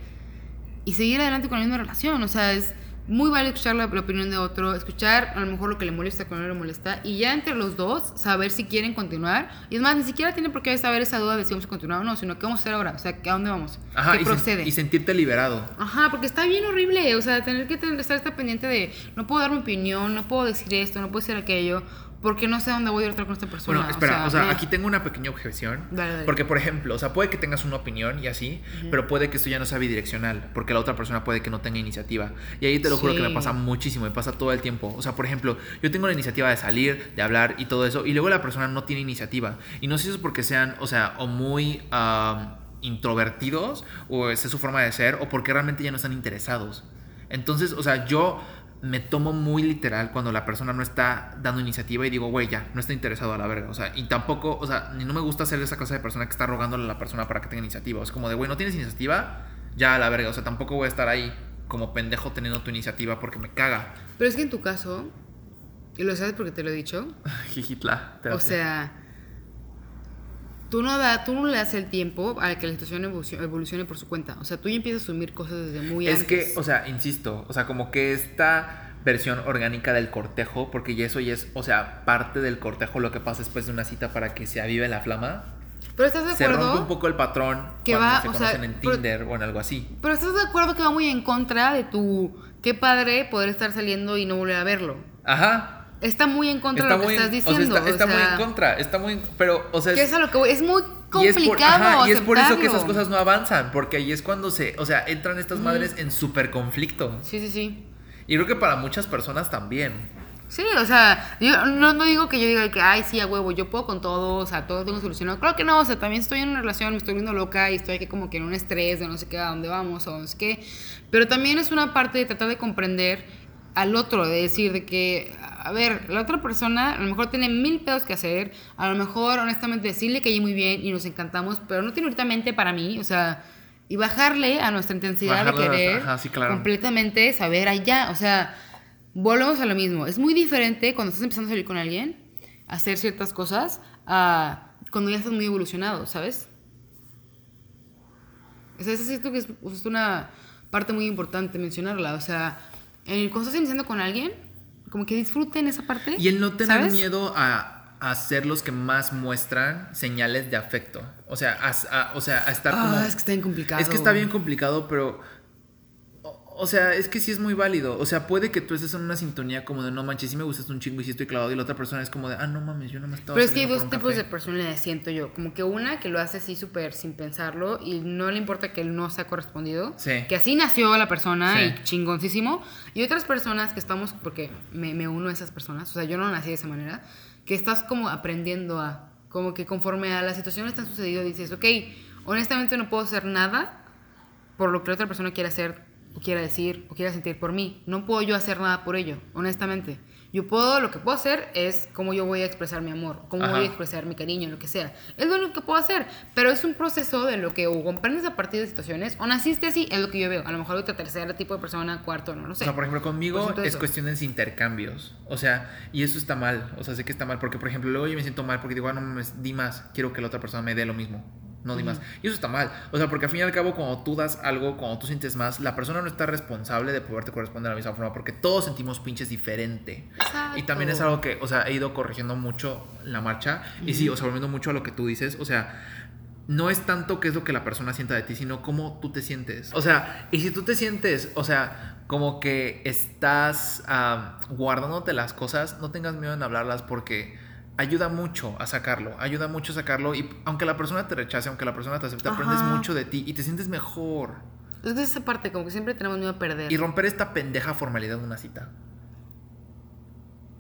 y seguir adelante con la misma relación, o sea, es muy válido escuchar la, la opinión de otro, escuchar a lo mejor lo que le molesta, cuando no le molesta, y ya entre los dos saber si quieren continuar. Y es más, ni siquiera tienen por qué saber esa duda de si vamos a continuar o no, sino qué vamos a hacer ahora, o sea, ¿a dónde vamos? Ajá, ¿Qué y, sen- procede? y sentirte liberado. Ajá, porque está bien horrible, o sea, tener que tener, estar, estar pendiente de, no puedo dar mi opinión, no puedo decir esto, no puedo decir aquello, porque no sé dónde voy a ir con esta persona. Bueno, espera, o sea, eh. aquí tengo una pequeña objeción. Dale, dale. Porque, por ejemplo, o sea, puede que tengas una opinión y así, pero puede que esto ya no sea bidireccional, porque la otra persona puede que no tenga iniciativa. Y ahí te lo juro que me Sí. pasa muchísimo, me pasa todo el tiempo. O sea, por ejemplo, yo tengo la iniciativa de salir, de hablar y todo eso, y luego la persona no tiene iniciativa. Y no sé si es porque sean, o sea, o muy am, introvertidos, o esa es su forma de ser, o porque realmente ya no están interesados. Entonces, o sea, yo me tomo muy literal cuando la persona no está dando iniciativa y digo, güey, ya, no está interesado a la verga. O sea, y tampoco, o sea, ni no me gusta ser esa clase de persona que está rogándole a la persona para que tenga iniciativa. Es como de, güey, no tienes iniciativa, ya a la verga. O sea, tampoco voy a estar ahí como pendejo teniendo tu iniciativa porque me caga. Pero es que en tu caso, y lo sabes porque te lo he dicho, [laughs] Jijitla. o sea, tú no, da, tú no le das el tiempo a que la situación evolucione, por su cuenta. O sea, tú ya empiezas a asumir cosas desde muy es antes. que, o sea, insisto, o sea, como que esta versión orgánica del cortejo, porque ya eso ya es, o sea, parte del cortejo, lo que pasa después de una cita para que se avive la flama. Pero estás de Se rompe acuerdo. un poco el patrón que cuando va, se o sea, en pero- Tinder o en algo así. Pero estás de acuerdo que va muy en contra de tu. Qué padre poder estar saliendo y no volver a verlo. Ajá. Está muy en contra Está de lo muy, que estás o sea, diciendo. está, está o muy sea, en contra, está muy, pero, o sea, Que es a lo que voy- Es muy y es por- complicado. ajá, y es por eso que esas cosas no avanzan, porque ahí es cuando se, o sea, entran estas madres en súper conflicto. Sí, sí, sí. Y creo que para muchas personas también. Sí, o sea, yo no, no digo que yo diga que, ay, sí, a huevo, yo puedo con todo, o sea, todo tengo solucionado. Claro que no, o sea, también estoy en una relación, me estoy viendo loca y estoy aquí como que en un estrés de no sé qué, a dónde vamos o no sé qué. Pero también es una parte de tratar de comprender al otro, de decir de que, a ver, la otra persona a lo mejor tiene mil pedos que hacer, a lo mejor honestamente decirle que allí muy bien y nos encantamos, pero no tiene ahorita mente para mí, o sea, y bajarle a nuestra intensidad Bajarle de a nuestra- querer ajá, sí, claro. completamente saber allá, o sea, volvemos a lo mismo. Es muy diferente cuando estás empezando a salir con alguien, a hacer ciertas cosas, a cuando ya estás muy evolucionado, ¿sabes? O sea, eso siento que es, es una parte muy importante mencionarla. O sea, cuando estás iniciando con alguien, como que disfruten esa parte. Y el no tener ¿sabes? miedo a, a ser los que más muestran señales de afecto. O sea, a, a- o sea, a estar Ah, como... es que está bien complicado. Es que está bien complicado, pero... O, sea, es que sí es muy válido. O sea, puede que tú estés en una sintonía como de no manches, sí me gustas un chingo y sí estoy clavado. Y la otra persona es como de, ah, no mames, yo no me estaba Pero es que hay dos tipos de café". personalidades, siento yo. Como que una que lo hace así súper sin pensarlo y no le importa que él no sea correspondido. Sí. Que así nació la persona Sí. y chingoncísimo. Y otras personas que estamos, porque me, me uno a esas personas, o sea, yo no nací de esa manera, que estás como aprendiendo a, como que conforme a las situaciones que han sucedido, dices, ok, honestamente no puedo hacer nada por lo que la otra persona quiere hacer o quiera decir, o quiera sentir por mí. No puedo yo hacer nada por ello, honestamente. Yo puedo, lo que puedo hacer es cómo yo voy a expresar mi amor, cómo Ajá. voy a expresar mi cariño, lo que sea. Es lo único que puedo hacer, pero es un proceso de lo que o comprendes a partir de situaciones o naciste así, es lo que yo veo. A lo mejor otra tercera tipo de persona, cuarto, no lo sé. O sea, por ejemplo, conmigo Pues es eso. cuestiones de intercambios. O sea, y eso está mal. O sea, sé que está mal porque, por ejemplo, luego yo me siento mal porque digo, ah, no mames, di más. Quiero que la otra persona me dé lo mismo. No di más. Y eso está mal. O sea, porque al fin y al cabo, cuando tú das algo, cuando tú sientes más, la persona no está responsable de poderte corresponder de la misma forma porque todos sentimos pinches diferente. Y también es Exacto. algo que, o sea, he ido corrigiendo mucho la marcha. Y sí, o sea, volviendo mucho a lo que tú dices. O sea, no es tanto qué es lo que la persona sienta de ti, sino cómo tú te sientes. O sea, y si tú te sientes, o sea, como que estás ah, guardándote las cosas, no tengas miedo en hablarlas porque ayuda mucho a sacarlo, ayuda mucho a sacarlo y aunque la persona te rechace, aunque la persona te acepte, aprendes Ajá. mucho de ti y te sientes mejor. Es esa parte, como que siempre tenemos miedo a perder. Y romper esta pendeja formalidad de una cita.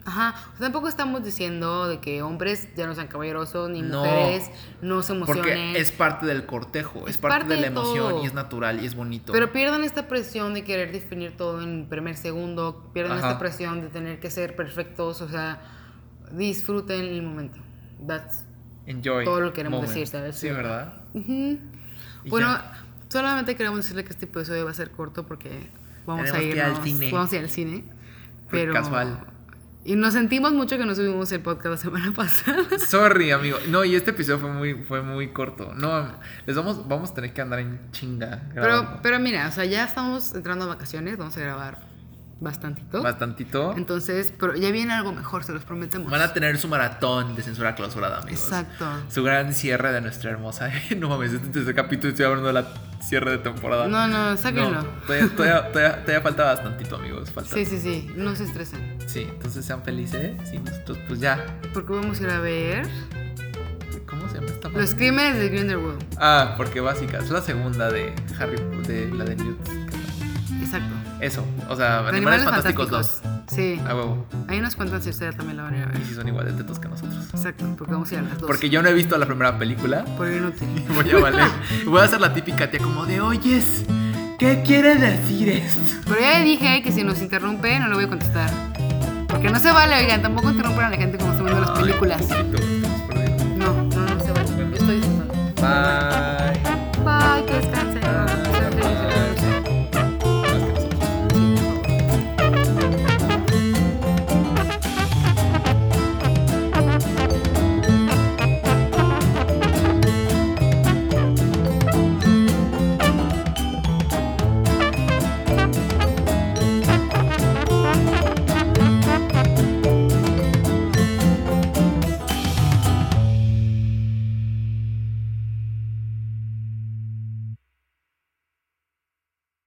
Ajá, o sea, tampoco estamos diciendo de que hombres ya no sean caballerosos, ni No. mujeres no se emocionen. Porque es parte del cortejo, es, Es parte, parte de la emoción todo. y es natural y es bonito. Pero pierdan esta presión de querer definir todo en primer segundo, pierdan Ajá. esta presión de tener que ser perfectos, o sea, disfruten el momento. That's Enjoy. todo lo que queremos moment. decir, ¿sabes? Sí, ¿verdad? Ujú. Y Bueno, ya. solamente queremos decirle que este episodio va a ser corto porque vamos a Tenemos que ir al irnos, cine. vamos a ir al cine. Pero casual. Y nos sentimos mucho que no subimos el podcast la semana [laughs] pasada. Sorry, amigo. No, y este episodio fue muy, fue muy corto. No, les vamos, vamos a tener que andar en chinga. Pero, pero mira, o sea, ya estamos entrando a vacaciones, vamos a grabar bastantito. Bastantito. Entonces, pero ya viene algo mejor, se los prometemos. Van a tener su maratón de censura clausurada, amigos. Exacto. Su gran cierre de nuestra hermosa. [laughs] no mames, este tercer capítulo estoy hablando de la cierre de temporada. No, no, sáquenlo. No, todavía, [laughs] todavía, todavía- todavía falta bastantito, amigos. Falta. Sí, sí, sí, no se estresen. Sí, entonces sean felices. Sí, nosotros, pues ya. Porque vamos a ir a ver ¿Cómo se llama esta Los crímenes de Grindelwald. Ah, porque básica. Es la segunda de Harry de la de Newt. Eso. O sea, Animales, Fantásticos 2. Sí. A huevo. Ahí nos cuentan si ustedes también la van a ir a ver. Y si son igual de tetos que nosotros. Exacto, porque vamos a ir a las dos. Porque yo no he visto la primera película. Por inútil. [laughs] Voy a valer. Voy a hacer la típica tía como de, oyes, ¿qué quiere decir esto? Pero ya le dije que si nos interrumpe no le voy a contestar. Porque no se vale, oigan, tampoco interrumpan a la gente como está viendo las películas. Ay, poquito, estamos perdiendo. No, no, no se vale. Yo estoy disfrutando. Bye.